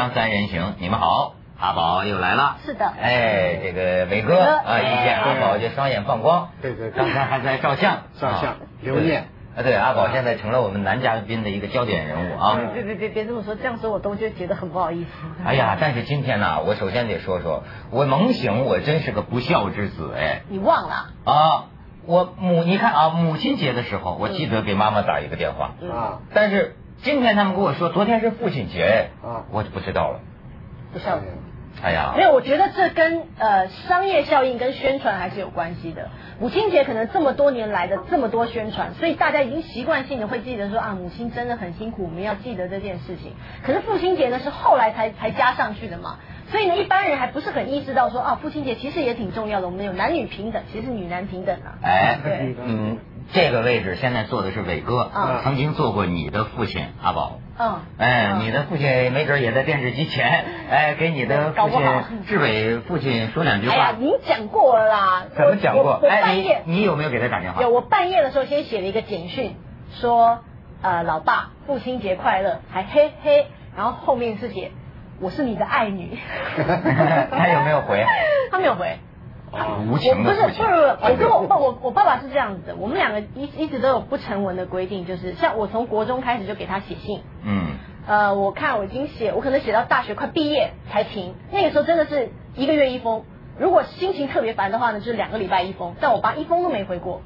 锵三人行，你们好，阿宝又来了。是的，哎，这个伟哥啊，一见阿宝就双眼放光。对对，刚才还在照相，照相留念。啊，对，阿宝现在成了我们男嘉宾的一个焦点人物啊。别别别别这么说，这样说我都就觉得很不好意思。哎呀，但是今天呢，我首先得说说，我猛醒，我真是个不孝之子哎。你忘了？啊，我母，你看啊，母亲节的时候，我记得给妈妈打一个电话啊，但是。今天他们跟我说，昨天是父亲节，啊，我就不知道了。不孝顺。哎呀，没有，我觉得这跟呃商业效应跟宣传还是有关系的。母亲节可能这么多年来的这么多宣传，所以大家已经习惯性的会记得说啊，母亲真的很辛苦，我们要记得这件事情。可是父亲节呢是后来才才加上去的嘛，所以呢一般人还不是很意识到说啊，父亲节其实也挺重要的，我们有男女平等，其实女男平等啊。哎，对，嗯。这个位置现在坐的是伟哥，曾经做过你的父亲阿宝。嗯，哎，你的父亲没准也在电视机前，哎，给你的父亲志伟父亲说两句话。哎呀，您讲过了啦。怎么讲过？哎，你你有没有给他打电话？有，我半夜的时候先写了一个简讯，说呃，老爸，父亲节快乐，还嘿嘿，然后后面是写我是你的爱女。他有没有回？他没有回。无情的不是不是不是，我跟我爸我我爸爸是这样子的，我们两个一一直都有不成文的规定，就是像我从国中开始就给他写信，嗯，呃，我看我已经写，我可能写到大学快毕业才停，那个时候真的是一个月一封，如果心情特别烦的话呢，就是两个礼拜一封，但我爸一封都没回过。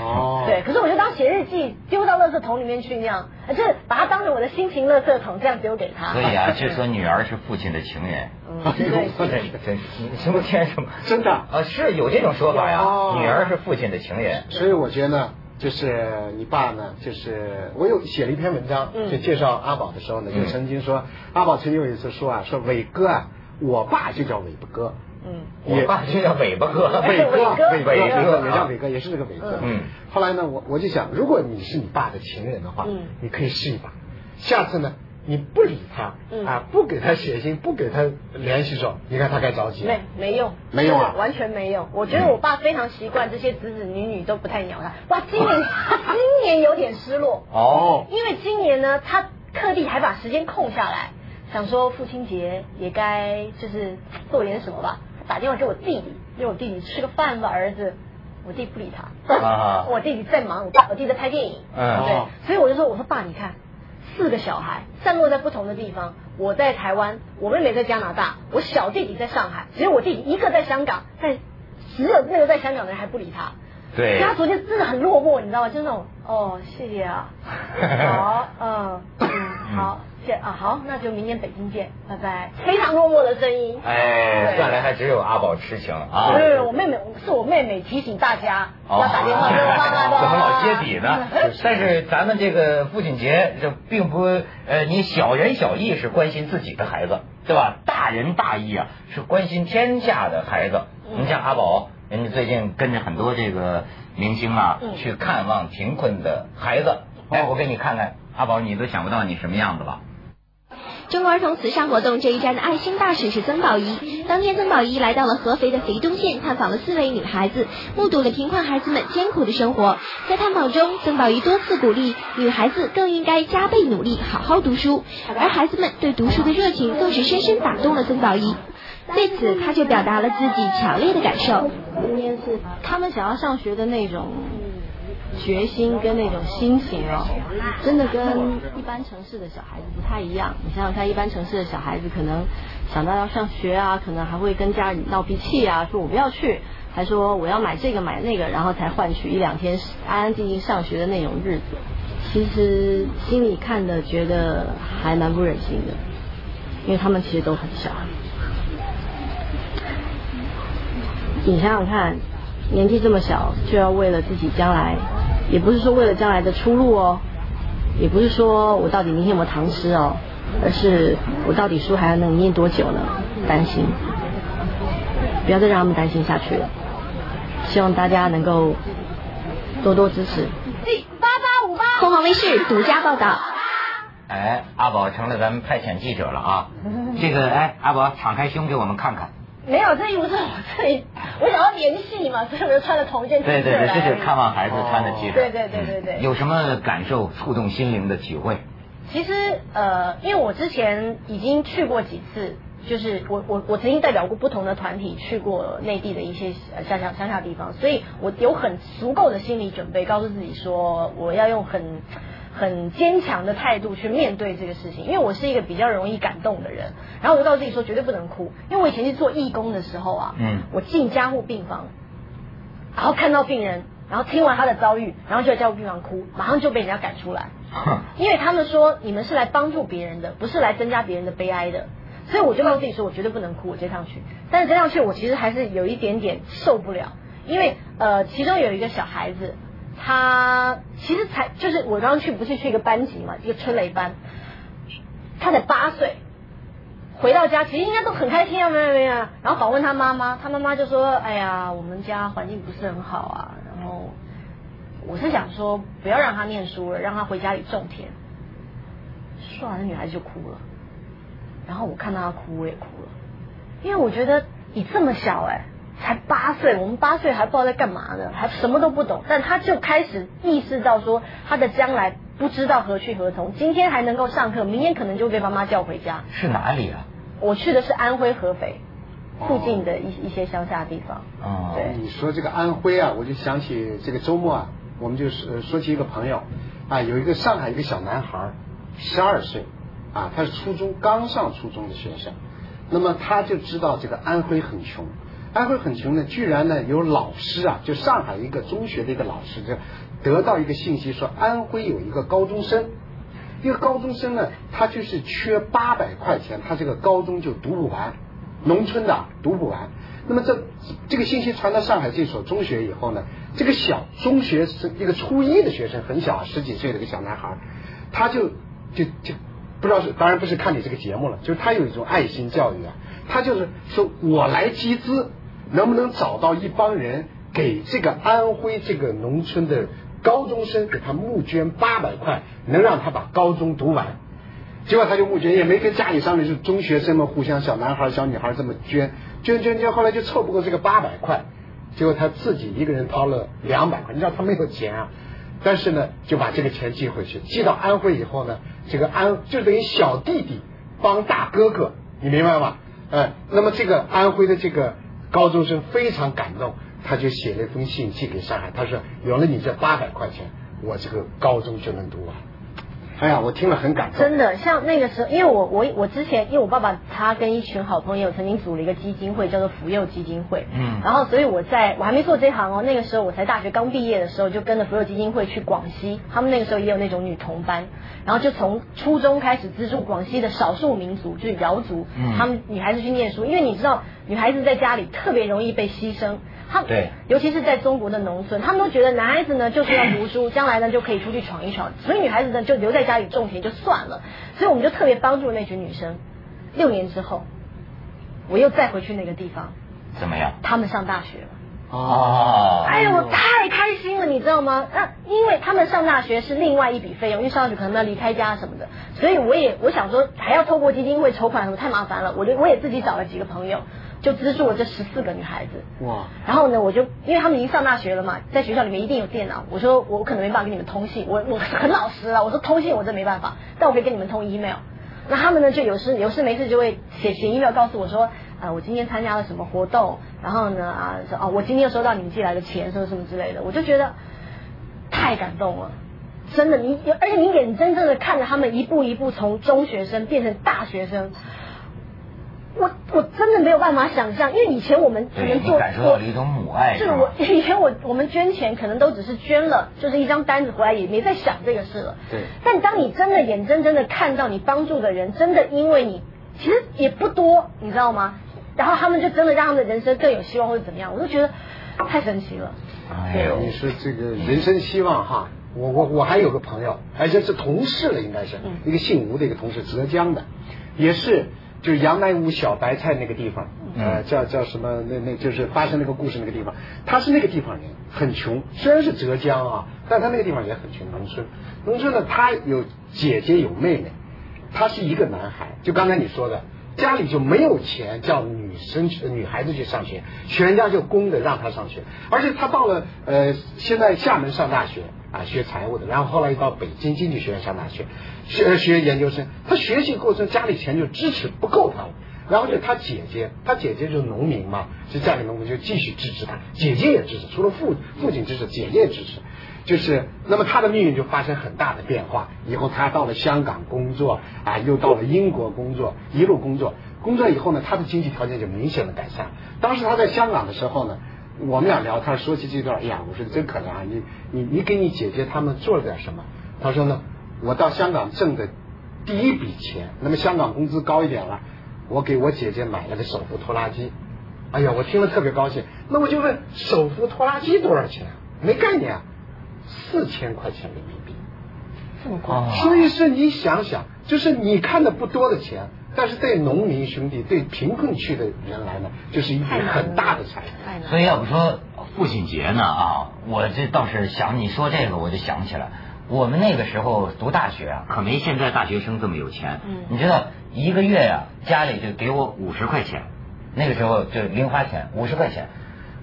哦，对，可是我就当写日记丢到垃圾桶里面去那样，就是把它当成我的心情垃圾桶这样丢给他。所以啊，就说女儿是父亲的情人。嗯，对对对，真你什么天什么真的啊？是有这种说法呀，女儿是父亲的情人。所以我觉得呢，就是你爸呢，就是我有写了一篇文章，就介绍阿宝的时候呢，就曾经说阿宝曾经有一次说啊，说伟哥啊，我爸就叫伟哥。嗯，我爸就叫尾巴哥，伟哥，伟哥，也叫伟哥，也是这个伟哥。嗯，后来呢，我我就想，如果你是你爸的情人的话，嗯，你可以试一把。下次呢，你不理他，啊，不给他写信，不给他联系说，你看他该着急。没没用，没用啊，完全没用。我觉得我爸非常习惯这些子子女女都不太鸟他。哇，今年今年有点失落哦，因为今年呢，他特地还把时间空下来，想说父亲节也该就是做点什么吧。打电话给我弟弟，让我弟弟吃个饭吧，儿子。我弟不理他，我弟弟在忙，我爸我弟在拍电影，嗯，对，所以我就说，我说爸，你看，四个小孩散落在不同的地方，我在台湾，我妹妹在加拿大，我小弟弟在上海，只有我弟弟一个在香港，但只有那个在香港的人还不理他，对，他昨天真的很落寞，你知道吗？就那种，哦，谢谢啊，好，嗯，嗯，好。啊，好，那就明年北京见，拜拜。非常落寞的声音。哎，算来还只有阿宝痴情啊。对，我妹妹是我妹妹提醒大家要打电话 给。怎么老接底呢？但是咱们这个父亲节，这并不呃，你小人小义是关心自己的孩子，对吧？大人大义啊，是关心天下的孩子。你像阿宝，人家最近跟着很多这个明星啊，去看望贫困的孩子。哎，我给你看看，阿宝，你都想不到你什么样子了。中国儿童慈善活动这一站的爱心大使是曾宝仪。当天，曾宝仪来到了合肥的肥东县，探访了四位女孩子，目睹了贫困孩子们艰苦的生活。在探访中，曾宝仪多次鼓励女孩子更应该加倍努力，好好读书。而孩子们对读书的热情更是深深打动了曾宝仪。对此，他就表达了自己强烈的感受。今天是他们想要上学的那种。决心跟那种心情哦，真的跟一般城市的小孩子不太一样。你想想看，一般城市的小孩子可能想到要上学啊，可能还会跟家里闹脾气啊，说我不要去，还说我要买这个买那个，然后才换取一两天安安静静上学的那种日子。其实心里看的觉得还蛮不忍心的，因为他们其实都很小。你想想看，年纪这么小，就要为了自己将来。也不是说为了将来的出路哦，也不是说我到底明天有没有糖吃哦，而是我到底书还要能念多久呢？担心，不要再让他们担心下去了。希望大家能够多多支持。八八五八，凤凰卫视独家报道。哎，阿宝成了咱们派遣记者了啊！这个，哎，阿宝敞开胸给我们看看。没有，这衣服是我这里，我想要联系嘛，所以我就穿了同一件 T 恤对对对，这是看望孩子穿的 T 恤。对对对对对。有什么感受？触动心灵的体会？其实呃，因为我之前已经去过几次。就是我我我曾经代表过不同的团体去过内地的一些乡下乡下地方，所以我有很足够的心理准备，告诉自己说我要用很很坚强的态度去面对这个事情，因为我是一个比较容易感动的人。然后我就告诉自己说绝对不能哭，因为我以前去做义工的时候啊，嗯，我进加护病房，然后看到病人，然后听完他的遭遇，然后就在加护病房哭，马上就被人家赶出来，因为他们说你们是来帮助别人的，不是来增加别人的悲哀的。所以我就告诉自己说，我绝对不能哭，我接上去。但是接上去，我其实还是有一点点受不了，因为呃，其中有一个小孩子，他其实才就是我刚刚去不是去一个班级嘛，一个春雷班，他才八岁，回到家其实应该都很开心啊，没有没有。然后访问他妈妈，他妈妈就说：“哎呀，我们家环境不是很好啊。”然后我是想说，不要让他念书了，让他回家里种田。说完，那女孩子就哭了。然后我看到她哭，我也哭了，因为我觉得你这么小哎，才八岁，我们八岁还不知道在干嘛呢，还什么都不懂，但他就开始意识到说他的将来不知道何去何从，今天还能够上课，明天可能就被妈妈叫回家。是哪里啊？我去的是安徽合肥附近的一一些乡下地方。哦，对，你说这个安徽啊，我就想起这个周末啊，我们就是说起一个朋友啊，有一个上海一个小男孩，十二岁。啊，他是初中刚上初中的学生，那么他就知道这个安徽很穷，安徽很穷呢，居然呢有老师啊，就上海一个中学的一个老师，就得到一个信息说安徽有一个高中生，一个高中生呢，他就是缺八百块钱，他这个高中就读不完，农村的读不完。那么这这个信息传到上海这所中学以后呢，这个小中学生一个初一的学生很小，十几岁的一个小男孩，他就就就。不知道是，当然不是看你这个节目了，就是他有一种爱心教育啊，他就是说我来集资，能不能找到一帮人给这个安徽这个农村的高中生给他募捐八百块，能让他把高中读完。结果他就募捐，也没跟家里商量，就中学生们互相小男孩小女孩这么捐，捐捐捐，后来就凑不够这个八百块，结果他自己一个人掏了两百块，你知道他没有钱啊。但是呢，就把这个钱寄回去，寄到安徽以后呢，这个安就等于小弟弟帮大哥哥，你明白吗？哎，那么这个安徽的这个高中生非常感动，他就写了一封信寄给上海，他说有了你这八百块钱，我这个高中就能读完。哎呀，我听了很感动。真的，像那个时候，因为我我我之前，因为我爸爸他跟一群好朋友曾经组了一个基金会，叫做福佑基金会。嗯。然后，所以我在我还没做这行哦，那个时候我才大学刚毕业的时候，就跟着福佑基金会去广西，他们那个时候也有那种女童班，然后就从初中开始资助广西的少数民族，就是瑶族，他们女孩子去念书，因为你知道，女孩子在家里特别容易被牺牲。他对，尤其是在中国的农村，他们都觉得男孩子呢就是要读书，将来呢就可以出去闯一闯，所以女孩子呢就留在家里种田就算了。所以我们就特别帮助那群女生。六年之后，我又再回去那个地方，怎么样？他们上大学了。哦。哎呦，我太开心了，你知道吗？那因为他们上大学是另外一笔费用，因为上大学可能要离开家什么的，所以我也我想说还要透过基金会筹款什么太麻烦了，我就我也自己找了几个朋友。就资助了这十四个女孩子哇！然后呢，我就因为他们已经上大学了嘛，在学校里面一定有电脑。我说我可能没办法跟你们通信，我我很老实了。我说通信我真没办法，但我可以跟你们通 email。那他们呢，就有事有事没事就会写写 email 告诉我说，呃，我今天参加了什么活动，然后呢啊说哦，我今天又收到你们寄来的钱，什么什么之类的。我就觉得太感动了，真的，你而且你眼睁睁的看着他们一步一步从中学生变成大学生。我我真的没有办法想象，因为以前我们可能做，感受到了一种母爱。是我 以前我我们捐钱可能都只是捐了，就是一张单子回来，也没在想这个事了。对。但当你真的眼睁睁的看到你帮助的人，真的因为你其实也不多，你知道吗？然后他们就真的让他们的人生更有希望或者怎么样，我都觉得太神奇了。哎呦，你说这个人生希望哈，我我我还有个朋友，而且是同事了，应该是一个姓吴的一个同事，浙江的，也是。就是杨乃武小白菜那个地方，呃，叫叫什么？那那就是发生那个故事那个地方。他是那个地方人，很穷。虽然是浙江啊，但他那个地方也很穷，农村。农村呢，他有姐姐有妹妹，他是一个男孩。就刚才你说的，家里就没有钱叫女生，女孩子去上学，全家就供着让他上学。而且他到了呃，现在厦门上大学，啊学财务的，然后后来又到北京经济学院上大学学学研究生。他学习过程家里钱就支持不够他了，然后就他姐姐，他姐姐就是农民嘛，就家里农民就继续支持他，姐姐也支持，除了父父亲支持，姐姐也支持。就是那么他的命运就发生很大的变化，以后他到了香港工作啊，又到了英国工作，一路工作。工作以后呢，他的经济条件就明显的改善。当时他在香港的时候呢，我们俩聊天说起这段，哎呀，我说真可怜啊，你你你给你姐姐他们做了点什么？他说呢，我到香港挣的第一笔钱，那么香港工资高一点了，我给我姐姐买了个手扶拖拉机。哎呀，我听了特别高兴。那我就问，手扶拖拉机多少钱？没概念，啊，四千块钱人民币，这么贵。所以是你想想，就是你看的不多的钱。但是对农民兄弟、对贫困区的人来呢，就是一笔很大的财富。所以要不说父亲节呢啊，我这倒是想你说这个，我就想起来，我们那个时候读大学啊，可没现在大学生这么有钱。嗯。你知道一个月呀，家里就给我五十块钱，那个时候就零花钱五十块钱，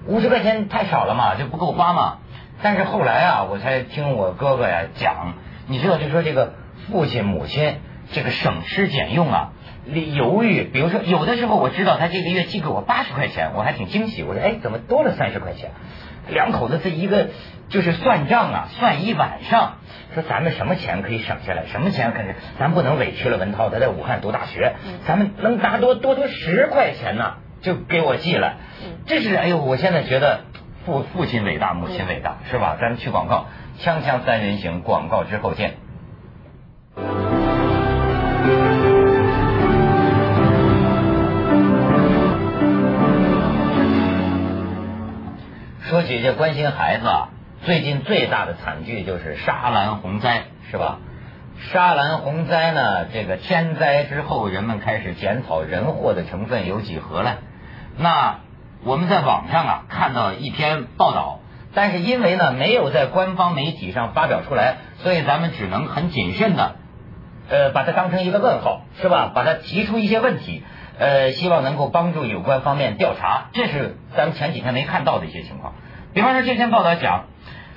五十块钱太少了嘛，就不够花嘛。但是后来啊，我才听我哥哥呀讲，你知道就说这个父亲母亲这个省吃俭用啊。犹豫，比如说有的时候我知道他这个月寄给我八十块钱，我还挺惊喜。我说哎，怎么多了三十块钱？两口子这一个就是算账啊，算一晚上，说咱们什么钱可以省下来，什么钱可以，咱不能委屈了文涛，他在武汉读大学，咱们能拿多多多十块钱呢，就给我寄了。这是哎呦，我现在觉得父父亲伟大，母亲伟大，是吧？咱们去广告，锵锵三人行，广告之后见。姐姐关心孩子，最近最大的惨剧就是沙兰洪灾，是吧？沙兰洪灾呢，这个天灾之后，人们开始检讨人祸的成分有几何了。那我们在网上啊看到一篇报道，但是因为呢没有在官方媒体上发表出来，所以咱们只能很谨慎的，呃，把它当成一个问号，是吧？把它提出一些问题。呃，希望能够帮助有关方面调查，这是咱们前几天没看到的一些情况。比方说，这篇报道讲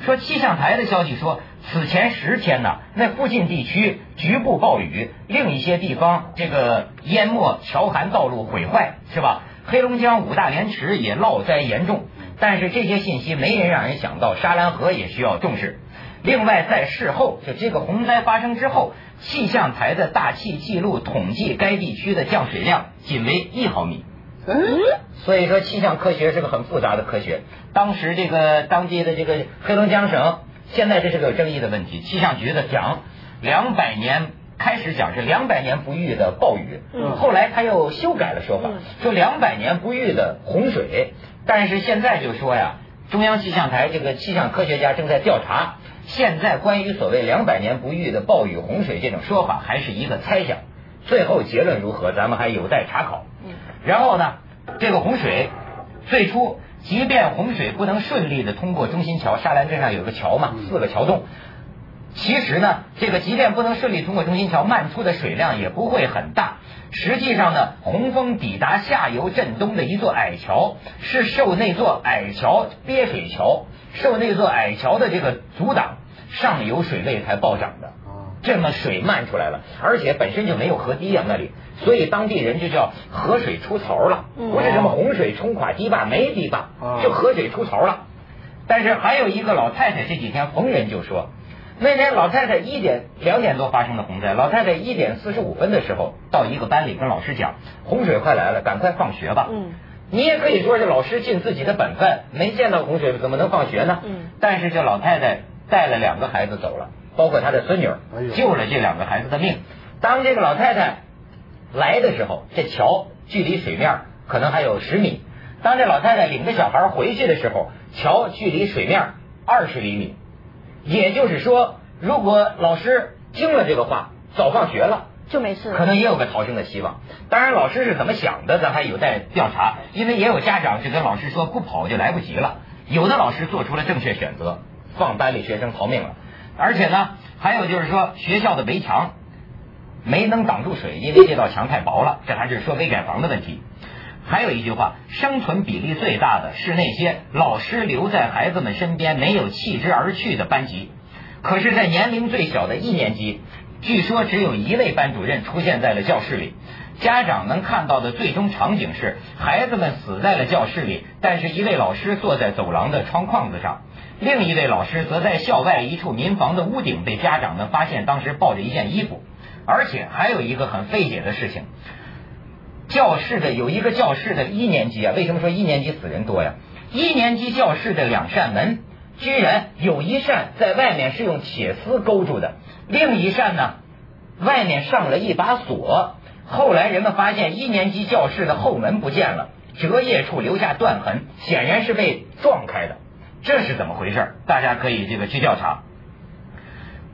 说，气象台的消息说，此前十天呢，那附近地区局部暴雨，另一些地方这个淹没、桥涵道路毁坏，是吧？黑龙江五大连池也涝灾严重。但是这些信息没人让人想到，沙兰河也需要重视。另外，在事后，就这个洪灾发生之后。气象台的大气记录统计，该地区的降水量仅为一毫米。嗯，所以说气象科学是个很复杂的科学。当时这个当地的这个黑龙江省，现在这是个有争议的问题。气象局的讲，两百年开始讲是两百年不遇的暴雨，后来他又修改了说法，说两百年不遇的洪水。但是现在就说呀，中央气象台这个气象科学家正在调查。现在关于所谓两百年不遇的暴雨洪水这种说法还是一个猜想，最后结论如何，咱们还有待查考。然后呢，这个洪水最初，即便洪水不能顺利的通过中心桥，沙兰镇上有个桥嘛，四个桥洞。其实呢，这个即便不能顺利通过中心桥，漫出的水量也不会很大。实际上呢，洪峰抵达下游镇东的一座矮桥，是受那座矮桥憋水桥。受那座矮桥的这个阻挡，上游水位才暴涨的。这么水漫出来了，而且本身就没有河堤啊那里，所以当地人就叫河水出槽了。不是什么洪水冲垮堤坝，没堤坝，就河水出槽了。但是还有一个老太太这几天逢人就说，那天老太太一点两点多发生的洪灾，老太太一点四十五分的时候到一个班里跟老师讲，洪水快来了，赶快放学吧。你也可以说是老师尽自己的本分，没见到洪水怎么能放学呢？嗯。但是这老太太带了两个孩子走了，包括他的孙女，救了这两个孩子的命。当这个老太太来的时候，这桥距离水面可能还有十米；当这老太太领着小孩回去的时候，桥距离水面二十厘米。也就是说，如果老师听了这个话，早放学了。就没事，可能也有个逃生的希望。当然，老师是怎么想的，咱还有待调查。因为也有家长就跟老师说不跑就来不及了，有的老师做出了正确选择，放班里学生逃命了。而且呢，还有就是说学校的围墙没能挡住水，因为这道墙太薄了。这还是说危改房的问题。还有一句话，生存比例最大的是那些老师留在孩子们身边没有弃之而去的班级。可是，在年龄最小的一年级，据说只有一位班主任出现在了教室里。家长能看到的最终场景是，孩子们死在了教室里，但是一位老师坐在走廊的窗框子上，另一位老师则在校外一处民房的屋顶被家长们发现，当时抱着一件衣服。而且还有一个很费解的事情，教室的有一个教室的一年级啊，为什么说一年级死人多呀？一年级教室的两扇门，居然有一扇在外面是用铁丝勾住的，另一扇呢，外面上了一把锁。后来人们发现一年级教室的后门不见了，折页处留下断痕，显然是被撞开的。这是怎么回事？大家可以这个去调查。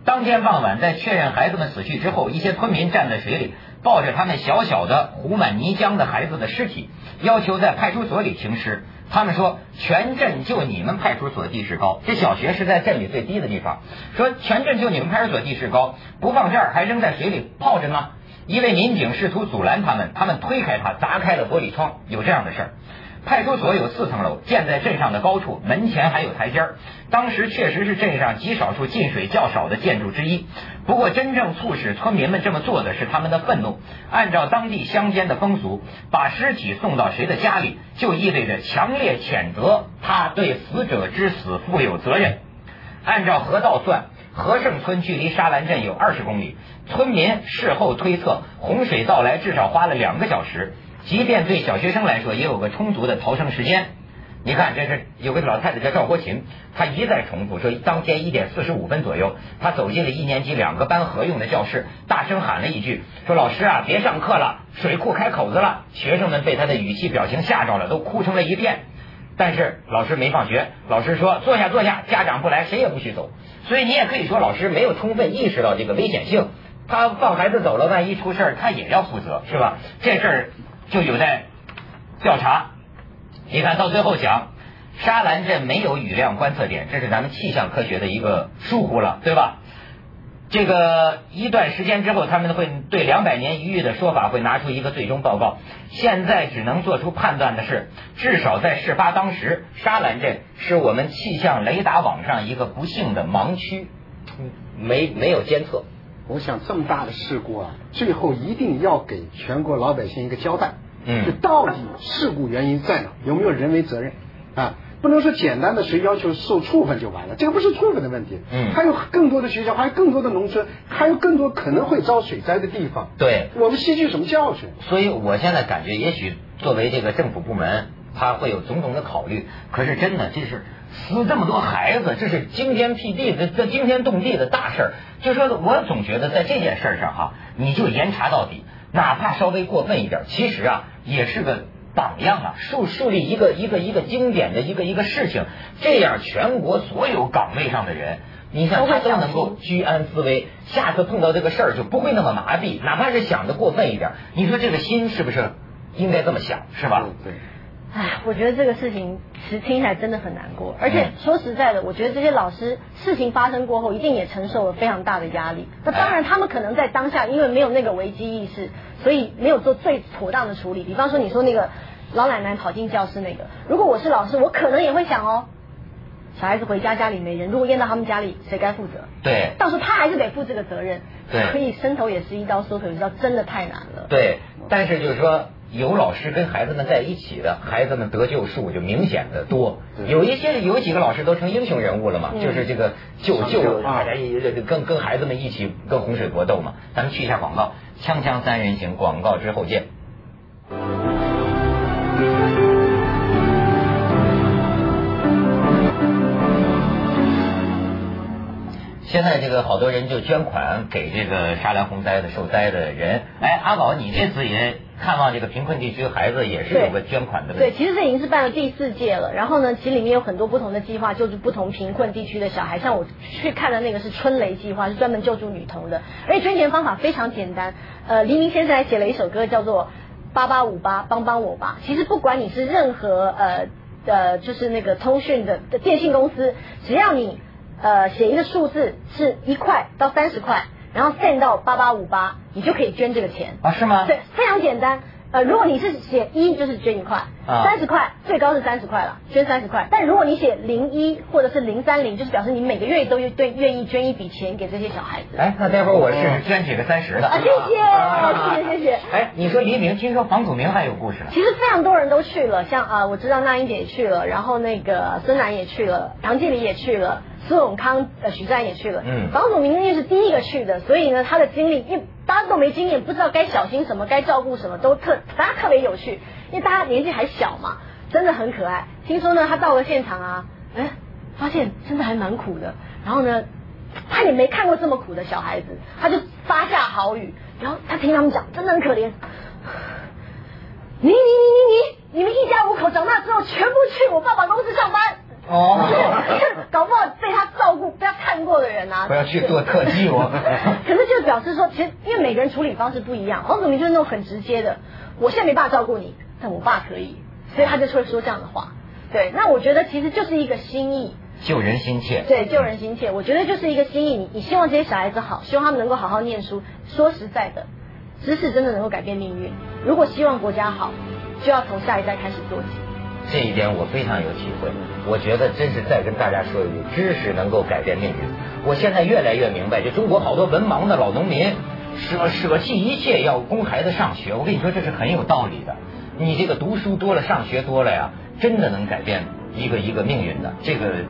当天傍晚，在确认孩子们死去之后，一些村民站在水里，抱着他们小小的糊满泥浆的孩子的尸体，要求在派出所里停尸。他们说：“全镇就你们派出所地势高，这小学是在镇里最低的地方。说全镇就你们派出所地势高，不放这儿还扔在水里泡着呢。”一位民警试图阻拦他们，他们推开他，砸开了玻璃窗。有这样的事儿。派出所有四层楼，建在镇上的高处，门前还有台阶儿。当时确实是镇上极少数进水较少的建筑之一。不过，真正促使村民们这么做的是他们的愤怒。按照当地乡间的风俗，把尸体送到谁的家里，就意味着强烈谴责他对死者之死负有责任。按照河道算。和盛村距离沙兰镇有二十公里，村民事后推测，洪水到来至少花了两个小时。即便对小学生来说，也有个充足的逃生时间。你看，这是有个老太太叫赵国琴，她一再重复说，当天一点四十五分左右，她走进了一年级两个班合用的教室，大声喊了一句：“说老师啊，别上课了，水库开口子了。”学生们被她的语气表情吓着了，都哭成了一片。但是老师没放学，老师说坐下坐下，家长不来谁也不许走。所以你也可以说老师没有充分意识到这个危险性，他放孩子走了，万一出事儿他也要负责，是吧？这事儿就有待调查。你看到最后讲沙兰镇没有雨量观测点，这是咱们气象科学的一个疏忽了，对吧？这个一段时间之后，他们会对两百年一遇的说法会拿出一个最终报告。现在只能做出判断的是，至少在事发当时，沙兰镇是我们气象雷达网上一个不幸的盲区，没没有监测。我想这么大的事故啊，最后一定要给全国老百姓一个交代。嗯，就到底事故原因在哪？有没有人为责任？啊？不能说简单的谁要求受处分就完了，这个不是处分的问题。嗯，还有更多的学校，还有更多的农村，还有更多可能会遭水灾的地方。对，我们吸取什么教训？所以我现在感觉，也许作为这个政府部门，他会有种种的考虑。可是真的，这是死这么多孩子，这是惊天辟地的、这惊天动地的大事儿。就说我总觉得在这件事上哈，你就严查到底，哪怕稍微过分一点，其实啊，也是个。榜样啊，树树立一个一个一个经典的一个一个事情，这样全国所有岗位上的人，你看他都能够居安思危，下次碰到这个事儿就不会那么麻痹，哪怕是想的过分一点，你说这个心是不是应该这么想，是吧？对。哎，我觉得这个事情其实听起来真的很难过，而且说实在的，我觉得这些老师事情发生过后，一定也承受了非常大的压力。那当然，他们可能在当下因为没有那个危机意识，所以没有做最妥当的处理。比方说，你说那个。老奶奶跑进教室那个，如果我是老师，我可能也会想哦，小孩子回家家里没人，如果淹到他们家里，谁该负责？对，到时候他还是得负这个责任。对，所以伸头也是一刀，缩头一刀，真的太难了。对，但是就是说，有老师跟孩子们在一起的，孩子们得救数就明显的多。有一些有几个老师都成英雄人物了嘛，就是这个救救大家一跟跟孩子们一起跟洪水搏斗嘛。咱们去一下广告，锵锵三人行，广告之后见。现在这个好多人就捐款给这个沙兰洪灾的受灾的人。哎，阿宝，你这次也看望这个贫困地区的孩子，也是有个捐款的。对，其实这已经是办了第四届了。然后呢，其实里面有很多不同的计划，救助不同贫困地区的小孩。像我去看的那个是春雷计划，是专门救助女童的。而且捐钱方法非常简单。呃，黎明先生还写了一首歌，叫做《八八五八帮帮我吧》。其实不管你是任何呃呃，就是那个通讯的的电信公司，只要你。呃，写一个数字是一块到三十块，然后 send 到八八五八，你就可以捐这个钱啊？是吗？对，非常简单。呃，如果你是写一，就是捐一块，三十块，最高是三十块了，捐三十块。但如果你写零一或者是零三零，就是表示你每个月都对愿意捐一笔钱给这些小孩子。哎，那待会儿我是捐几个三十的。啊，谢谢，谢谢，谢谢。哎，你说黎明，听说房祖名还有故事呢。其实非常多人都去了，像啊，我知道那英姐也去了，然后那个孙楠也去了，唐季礼也去了，苏永康、呃许战也去了。嗯。房祖名因为是第一个去的，所以呢，他的经历因。大家都没经验，不知道该小心什么，该照顾什么，都特大家特别有趣，因为大家年纪还小嘛，真的很可爱。听说呢，他到了现场啊，哎，发现真的还蛮苦的。然后呢，他也没看过这么苦的小孩子，他就发下豪语。然后他听他们讲，真的很可怜。你你你你你，你们一家五口长大之后，全部去我爸爸公司上班。哦，搞不好被他照顾、被他看过的人啊，不要去做特技哦。可是就表示说，其实因为每个人处理方式不一样，黄祖明就是那种很直接的，我现在没办法照顾你，但我爸可以，所以他就会说这样的话。对，那我觉得其实就是一个心意，救人心切。对，救人心切，我觉得就是一个心意。你你希望这些小孩子好，希望他们能够好好念书。说实在的，知识真的能够改变命运。如果希望国家好，就要从下一代开始做起。这一点我非常有体会，我觉得真是再跟大家说一句，知识能够改变命运。我现在越来越明白，就中国好多文盲的老农民，舍舍弃一切要供孩子上学，我跟你说这是很有道理的。你这个读书多了，上学多了呀，真的能改变一个一个命运的这个。